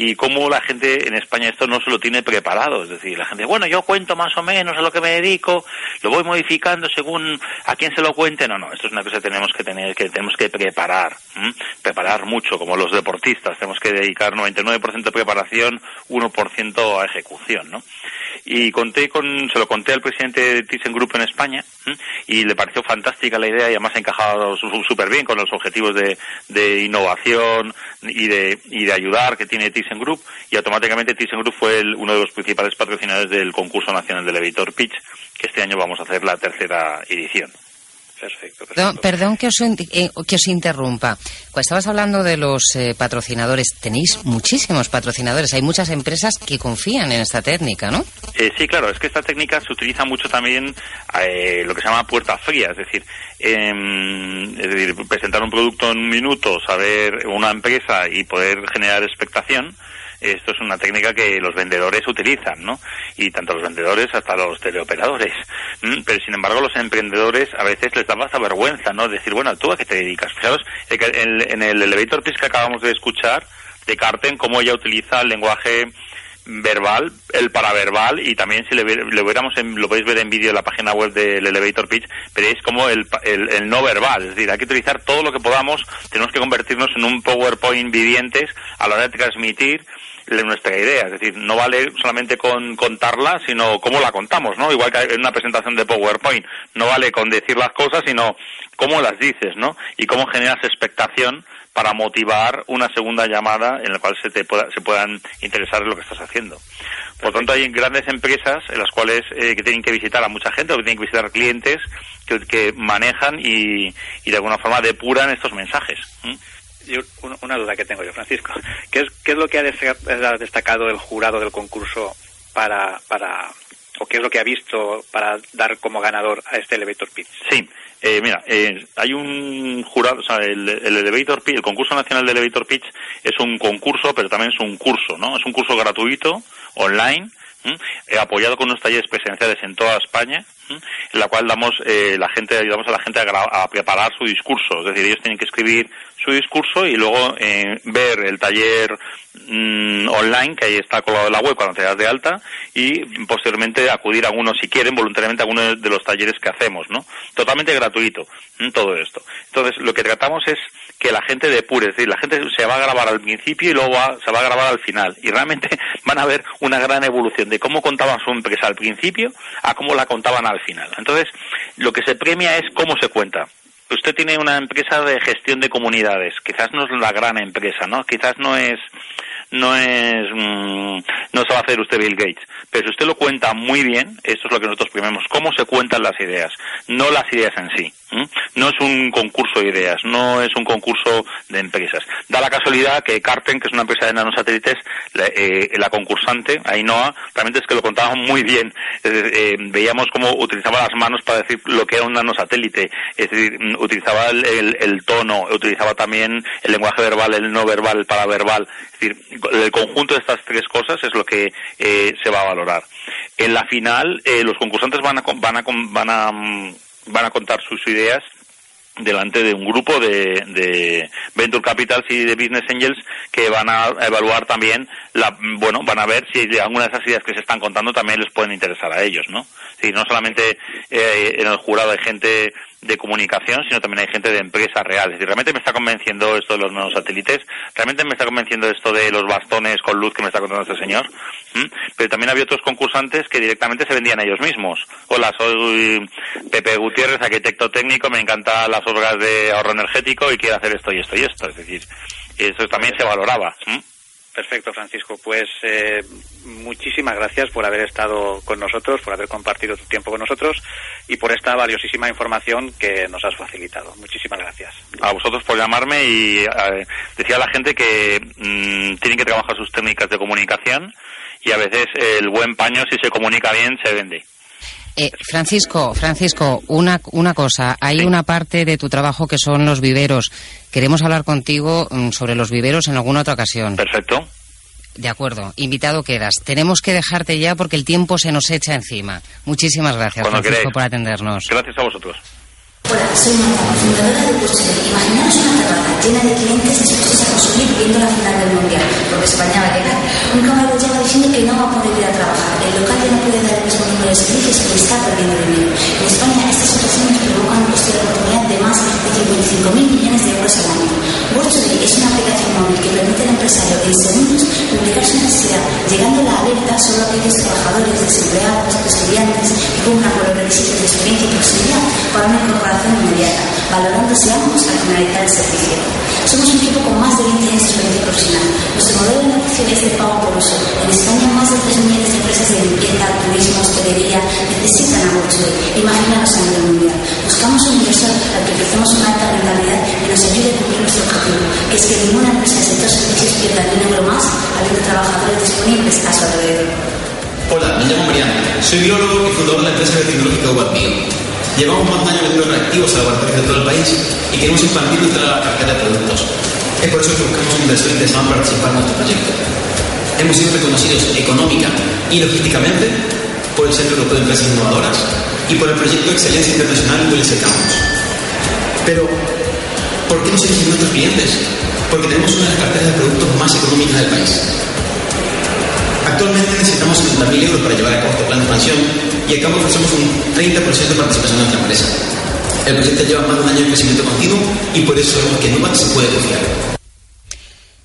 Y cómo la gente en España esto no se lo tiene preparado, es decir, la gente, bueno, yo cuento más o menos a lo que me dedico, lo voy modificando según a quién se lo cuente, no, no, esto es una cosa que tenemos que tener, que tenemos que preparar, preparar mucho, como los deportistas, tenemos que dedicar 99% de preparación, 1% a ejecución, ¿no? y conté con, se lo conté al presidente de ThyssenKrupp en España y le pareció fantástica la idea y además ha encajado súper bien con los objetivos de, de, innovación y de, y de ayudar que tiene ThyssenKrupp y automáticamente ThyssenKrupp fue uno de los principales patrocinadores del concurso nacional del Elevator Pitch que este año vamos a hacer la tercera edición. Perfecto, perfecto. Perdón, perdón que, os, eh, que os interrumpa. Cuando estabas hablando de los eh, patrocinadores, tenéis muchísimos patrocinadores. Hay muchas empresas que confían en esta técnica, ¿no? Eh, sí, claro. Es que esta técnica se utiliza mucho también eh, lo que se llama puerta fría. Es decir, es decir, presentar un producto en un minuto, saber una empresa y poder generar expectación Esto es una técnica que los vendedores utilizan, ¿no? Y tanto los vendedores hasta los teleoperadores. Pero sin embargo, los emprendedores a veces les da bastante vergüenza, ¿no? Decir, bueno, ¿tú a qué te dedicas? Fijaros, en el elevator pitch que acabamos de escuchar, de Carten, cómo ella utiliza el lenguaje verbal, el paraverbal y también si le, hubiéramos lo podéis ver en vídeo en la página web del Elevator Pitch, veréis como el, el, no verbal, es decir, hay que utilizar todo lo que podamos, tenemos que convertirnos en un PowerPoint vivientes a la hora de transmitir nuestra idea, es decir, no vale solamente con contarla, sino cómo la contamos, ¿no? Igual que en una presentación de PowerPoint, no vale con decir las cosas, sino cómo las dices, ¿no? Y cómo generas expectación para motivar una segunda llamada en la cual se, te pueda, se puedan interesar en lo que estás haciendo. Por tanto, hay grandes empresas en las cuales eh, que tienen que visitar a mucha gente o que tienen que visitar clientes que, manejan y, y, de alguna forma depuran estos mensajes. una duda que tengo yo, Francisco. ¿Qué es, qué es lo que ha destacado el jurado del concurso para, para, o qué es lo que ha visto para dar como ganador a este elevator pitch? Sí, eh, mira, eh, hay un jurado, o sea, el, el elevator pitch, el concurso nacional de elevator pitch es un concurso, pero también es un curso, ¿no? Es un curso gratuito, online, apoyado con unos talleres presenciales en toda España, en la cual damos eh, la gente ayudamos a la gente a, a, preparar su discurso, es decir, ellos tienen que escribir su discurso y luego eh, ver el taller mm, online que ahí está colgado en la web cuando te das de alta y posteriormente acudir a uno si quieren voluntariamente a uno de los talleres que hacemos, ¿no? Totalmente gratuito todo esto. Entonces lo que tratamos es que la gente depure, es decir, la gente se va a grabar al principio y luego se va a grabar al final y realmente van a ver una gran evolución de cómo contaban su empresa al principio a cómo la contaban al final. Entonces lo que se premia es cómo se cuenta usted tiene una empresa de gestión de comunidades, quizás no es la gran empresa, ¿no? Quizás no es no es mm, no se va a hacer usted Bill Gates, pero si usted lo cuenta muy bien, esto es lo que nosotros primemos, cómo se cuentan las ideas, no las ideas en sí. No es un concurso de ideas, no es un concurso de empresas. Da la casualidad que Carten, que es una empresa de nanosatélites, la, eh, la concursante, Ainhoa, realmente es que lo contaba muy bien. Eh, veíamos cómo utilizaba las manos para decir lo que era un nanosatélite, es decir, mm, utilizaba el, tono, utilizaba también el lenguaje verbal, el no verbal, el paraverbal. Es decir, el conjunto de estas tres cosas es lo que eh, se va a valorar. En la final, los concursantes van a, van a, van a mm, van a contar sus ideas delante de un grupo de, de, Venture Capitals y de Business Angels que van a evaluar también la, bueno, van a ver si algunas de esas ideas que se están contando también les pueden interesar a ellos, ¿no? Sí, no solamente eh, en el jurado hay gente de comunicación, sino también hay gente de empresas reales. Y realmente me está convenciendo esto de los nuevos satélites, realmente me está convenciendo esto de los bastones con luz que me está contando este señor. Pero también había otros concursantes que directamente se vendían a ellos mismos. Hola, soy Pepe Gutiérrez, arquitecto técnico, me encantan las obras de ahorro energético y quiero hacer esto y esto y esto. Es decir, eso también se valoraba. Perfecto, Francisco. Pues eh, muchísimas gracias por haber estado con nosotros, por haber compartido tu tiempo con nosotros y por esta valiosísima información que nos has facilitado. Muchísimas gracias. A vosotros por llamarme y eh, decía a la gente que mm, tienen que trabajar sus técnicas de comunicación y a veces el buen paño, si se comunica bien, se vende. Eh, Francisco, Francisco, una, una cosa. Hay una parte de tu trabajo que son los viveros. Queremos hablar contigo mm, sobre los viveros en alguna otra ocasión. Perfecto. De acuerdo, invitado quedas. Tenemos que dejarte ya porque el tiempo se nos echa encima. Muchísimas gracias, Francisco, por atendernos. Gracias a vosotros. Hola, soy Marta, fundadora de Bursel. Imaginaros una terraza llena de clientes dispuestos a consumir viendo la final del Mundial, porque España va a llegar. Un camarero llega diciendo que no va a poder ir a trabajar. El local ya no puede dar el mismo número de servicios y está perdiendo dinero. En España estas situaciones provocan un coste de oportunidad de más de 55.000 millones de euros al año. Bursel es una aplicación móvil que permite al empresario en segundos publicar su necesidad, llegando la alerta solo a aquellos trabajadores, desempleados, estudiantes que cumplan con los requisitos de experiencia y proximidad para una inmediata, valorándose ambos al finalizar el servicio. Somos un equipo con más de 20 años de experiencia profesional. Nuestro modelo de negocio es de pago por uso. En España, más de 3 millones de empresas de limpieza, turismo, hostelería necesitan a Workshop. Imaginaros a nivel mundial. Buscamos un inversor al que ofrecemos una alta rentabilidad que nos ayude a cumplir nuestro objetivo, que es que ninguna empresa del sector servicios pierda ni un euro más habiendo trabajadores disponibles a su alrededor. Hola, me llamo Mariano. Soy biólogo y fundador de la empresa tecnológica UBATBio. Llevamos más años vendiendo reactivos a laboratorios de todo el país y queremos expandir nuestra cartera de productos. Es por eso que buscamos inversores interesados en participar en nuestro proyecto. hemos sido reconocidos económica y logísticamente por el Centro Europeo de Empresas Innovadoras y por el proyecto de excelencia internacional Willis Campus. Pero, ¿por qué nos eligen nuestros clientes? Porque tenemos una de las carteras de productos más económicas del país. Actualmente necesitamos 70.000 euros para llevar a cabo este plan de expansión y a cabo ofrecemos un 30% de participación en nuestra empresa. El proyecto lleva más de un año de crecimiento continuo y por eso que Nubank se puede confiar.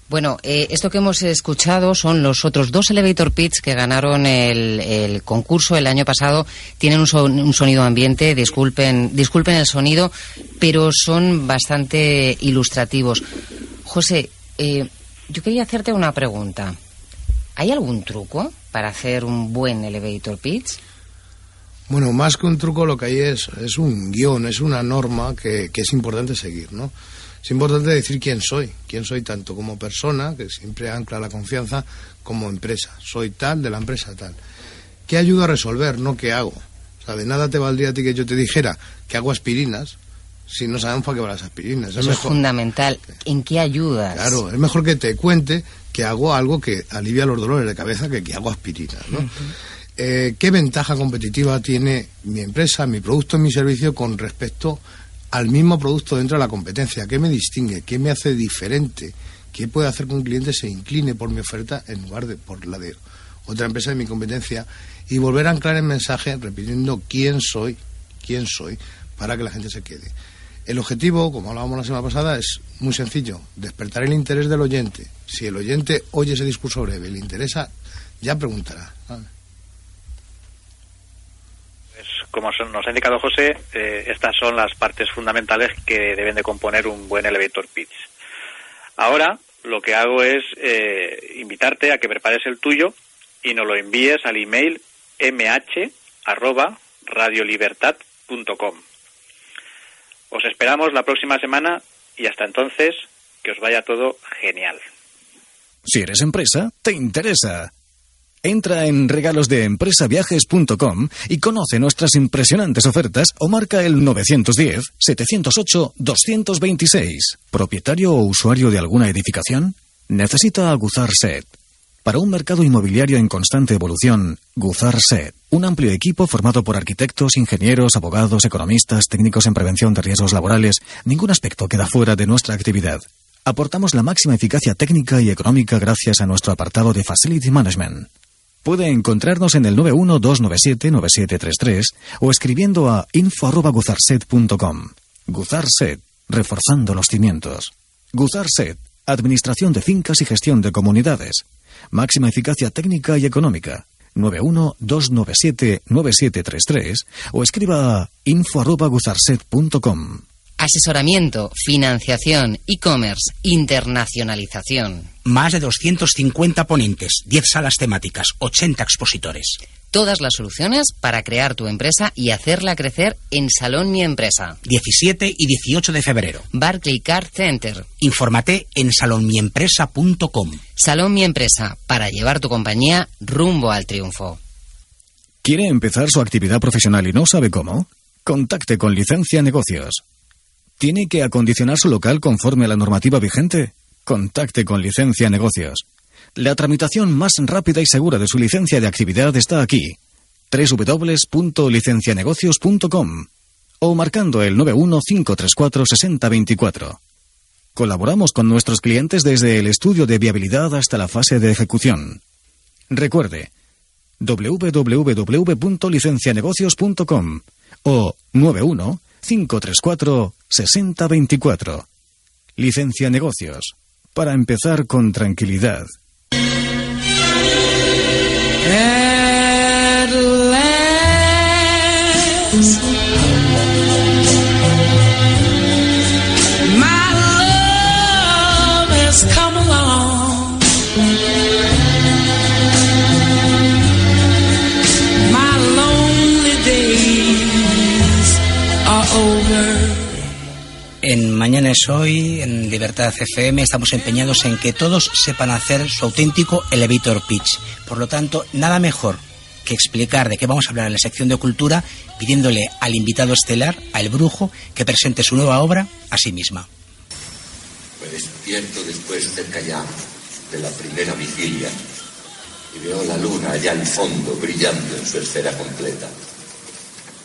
Bueno, eh, esto que hemos escuchado son los otros dos elevator pits que ganaron el, concurso el año pasado. Tienen un, sonido ambiente, disculpen, disculpen el sonido, pero son bastante ilustrativos. José, eh, yo quería hacerte una pregunta. ¿Hay algún truco para hacer un buen elevator pitch? Bueno, más que un truco lo que hay es, es un guion, es una norma que, que es importante seguir, ¿no? es importante decir quién soy, quién soy tanto como persona, que siempre ancla la confianza, como empresa. Soy tal de la empresa tal. ¿Qué ayuda a resolver? No qué hago. O sea, de nada te valdría a ti que yo te dijera que hago aspirinas si no sabemos para qué van las aspirinas. Eso es, fundamental. ¿En qué ayudas? Claro, es mejor que te cuente que hago algo que alivia los dolores de cabeza que que hago aspirinas, ¿no? Eh, ¿Qué ventaja competitiva tiene mi empresa, mi producto, mi servicio con respecto al mismo producto dentro de la competencia. ¿Qué me distingue? ¿Qué me hace diferente? ¿Qué puede hacer que un cliente se incline por mi oferta en lugar de por la de otra empresa de mi competencia? Y volver a anclar el mensaje repitiendo quién soy, quién soy, para que la gente se quede. El objetivo, como hablábamos la semana pasada, es muy sencillo, despertar el interés del oyente. Si el oyente oye ese discurso breve y le interesa, ya preguntará como nos ha indicado José, eh, estas son las partes fundamentales que deben de componer un buen elevator pitch. Ahora, lo que hago es eh, invitarte a que prepares el tuyo y nos lo envíes al email mh@radiolibertad.com. Os esperamos la próxima semana y hasta entonces que os vaya todo genial. Si eres empresa, te interesa. Entra en regalosdeempresaviajes.com y conoce nuestras impresionantes ofertas o marca el 910-708-226. ¿Propietario o usuario de alguna edificación? Necesita Guzar Set. Para un mercado inmobiliario en constante evolución, Guzar Set, un amplio equipo formado por arquitectos, ingenieros, abogados, economistas, técnicos en prevención de riesgos laborales, ningún aspecto queda fuera de nuestra actividad. Aportamos la máxima eficacia técnica y económica gracias a nuestro apartado de Facility Management. Puede encontrarnos en el 912979733 o escribiendo a info.guzarset.com. Guzarset, reforzando los cimientos. Guzarset, Administración de Fincas y Gestión de Comunidades. Máxima eficacia técnica y económica. 912979733 o escriba a info.guzarset.com. Asesoramiento, financiación, e-commerce, internacionalización. Más de 250 ponentes, 10 salas temáticas, 80 expositores. Todas las soluciones para crear tu empresa y hacerla crecer en Salón Mi Empresa. 17 y 18 de febrero. Barclay Car Center. Infórmate en salonmiempresa.com. Salón Mi Empresa, para llevar tu compañía rumbo al triunfo. ¿Quiere empezar su actividad profesional y no sabe cómo? Contacte con Licencia Negocios ¿Tiene que acondicionar su local conforme a la normativa vigente? Contacte con Licencia Negocios. La tramitación más rápida y segura de su licencia de actividad está aquí. www.licencianegocios.com o marcando el 915346024. Colaboramos con nuestros clientes desde el estudio de viabilidad hasta la fase de ejecución. Recuerde www.licencianegocios.com o 91 534 6024. Licencia Negocios. Para empezar con tranquilidad. And. Mañana es Hoy, en Libertad FM, estamos empeñados en que todos sepan hacer su auténtico elevator pitch. Por lo tanto, nada mejor que explicar de qué vamos a hablar en la sección de cultura pidiéndole al invitado estelar, al brujo, que presente su nueva obra a sí misma. Me despierto después cerca ya de la primera vigilia y veo la luna allá al fondo brillando en su esfera completa.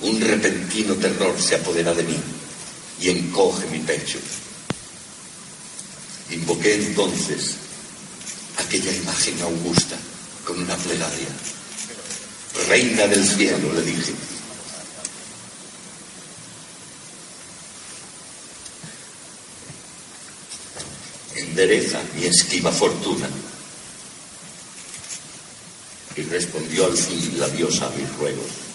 Un repentino terror se apodera de mí y encoge mi pecho. Invoqué entonces aquella imagen augusta con una plegaria. Reina del cielo, le dije. Endereza mi esquiva fortuna. Y respondió al fin la diosa a mis ruegos.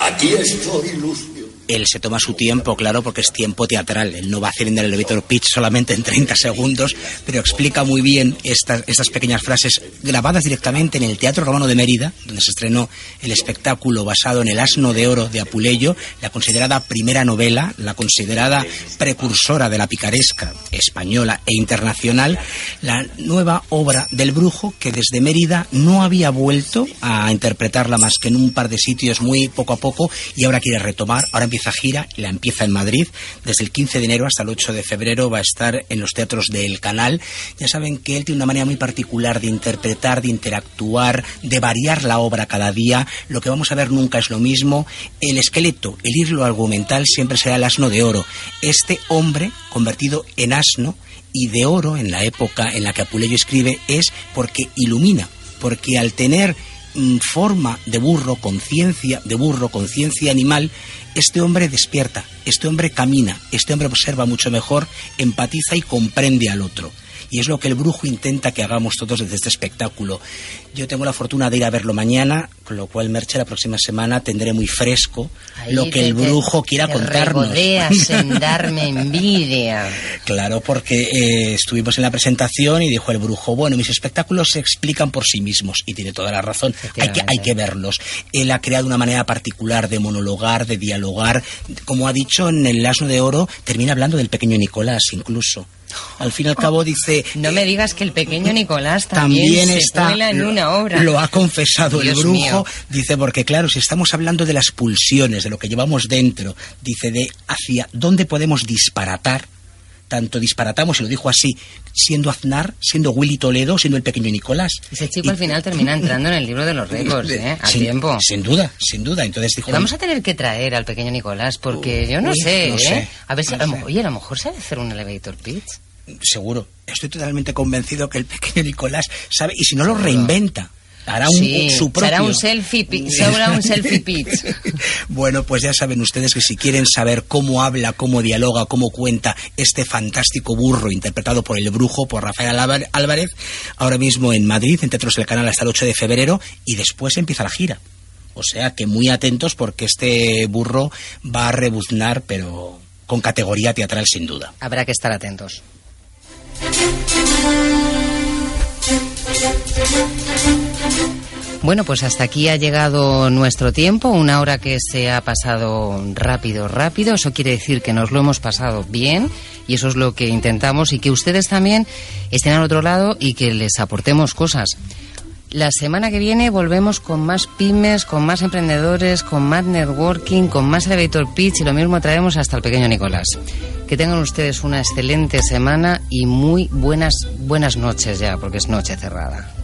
Aquí estoy, Lucio. Él se toma su tiempo, claro, porque es tiempo teatral. Él no va a hacer en el elevator pitch solamente en 30 segundos, pero explica muy bien estas, pequeñas frases grabadas directamente en el Teatro Romano de Mérida, donde se estrenó el espectáculo basado en El asno de oro de Apuleyo, la considerada primera novela, la considerada precursora de la picaresca española e internacional, la nueva obra del brujo que desde Mérida no había vuelto a interpretarla más que en un par de sitios muy poco a poco y ahora quiere retomar, ahora empieza gira y la empieza en Madrid. Desde el 15 de enero hasta el 8 de febrero va a estar en los teatros del canal. Ya saben que él tiene una manera muy particular de interpretar, de interactuar, de variar la obra cada día. Lo que vamos a ver nunca es lo mismo. El esqueleto, el hilo argumental siempre será el asno de oro. Este hombre convertido en asno y de oro en la época en la que Apuleyo escribe es porque ilumina, porque al tener forma de burro, conciencia de burro, conciencia animal, este hombre despierta, este hombre camina, este hombre observa mucho mejor, empatiza y comprende al otro. Y es lo que el brujo intenta que hagamos todos desde este espectáculo. Yo tengo la fortuna de ir a verlo mañana, con lo cual, Merche, la próxima semana tendré muy fresco Ahí lo que te- el brujo quiera te contarnos. en darme envidia. Claro, porque eh, estuvimos en la presentación y dijo el brujo, bueno, mis espectáculos se explican por sí mismos. Y tiene toda la razón, hay que, hay que verlos. Él ha creado una manera particular de monologar, de dialogar. Como ha dicho en El Asno de Oro, termina hablando del pequeño Nicolás incluso. Al fin y al cabo dice... No me digas que el pequeño Nicolás también, También está, en lo- una obra. Lo ha confesado Dios el brujo. mío. Dice, porque claro, si estamos hablando de las pulsiones, de lo que llevamos dentro, dice, de hacia dónde podemos disparatar, tanto disparatamos, y lo dijo así, siendo Aznar, siendo Willy Toledo, siendo el pequeño Nicolás. Ese chico al final termina entrando en el libro de los récords, ¿eh? A sin, tiempo. Sin duda, sin duda. Entonces dijo, Le vamos a tener que traer al pequeño Nicolás porque yo no Uy, sé, no ¿eh? sé, a ver si no a oye, a lo mejor sabe hacer un elevator pitch. seguro, estoy totalmente convencido que el pequeño Nicolás sabe, y si no lo reinventa. Hará un, Sí, su propio. será un selfie, un selfie pitch. Bueno, pues ya saben ustedes que si quieren saber cómo habla, cómo dialoga, cómo cuenta este fantástico burro interpretado por el brujo, por Rafael Álvar- Álvarez, ahora mismo en Madrid, en Teatros del Canal hasta el 8 de febrero, y después empieza la gira. O sea que muy atentos porque este burro va a rebuznar, pero con categoría teatral sin duda. Habrá que estar atentos. Bueno, pues hasta aquí ha llegado nuestro tiempo, una hora que se ha pasado rápido, rápido. Eso quiere decir que nos lo hemos pasado bien y eso es lo que intentamos y que ustedes también estén al otro lado y que les aportemos cosas. La semana que viene volvemos con más pymes, con más emprendedores, con más networking, con más elevator pitch y lo mismo traemos hasta el pequeño Nicolás. Que tengan ustedes una excelente semana y muy buenas buenas noches ya, porque es noche cerrada.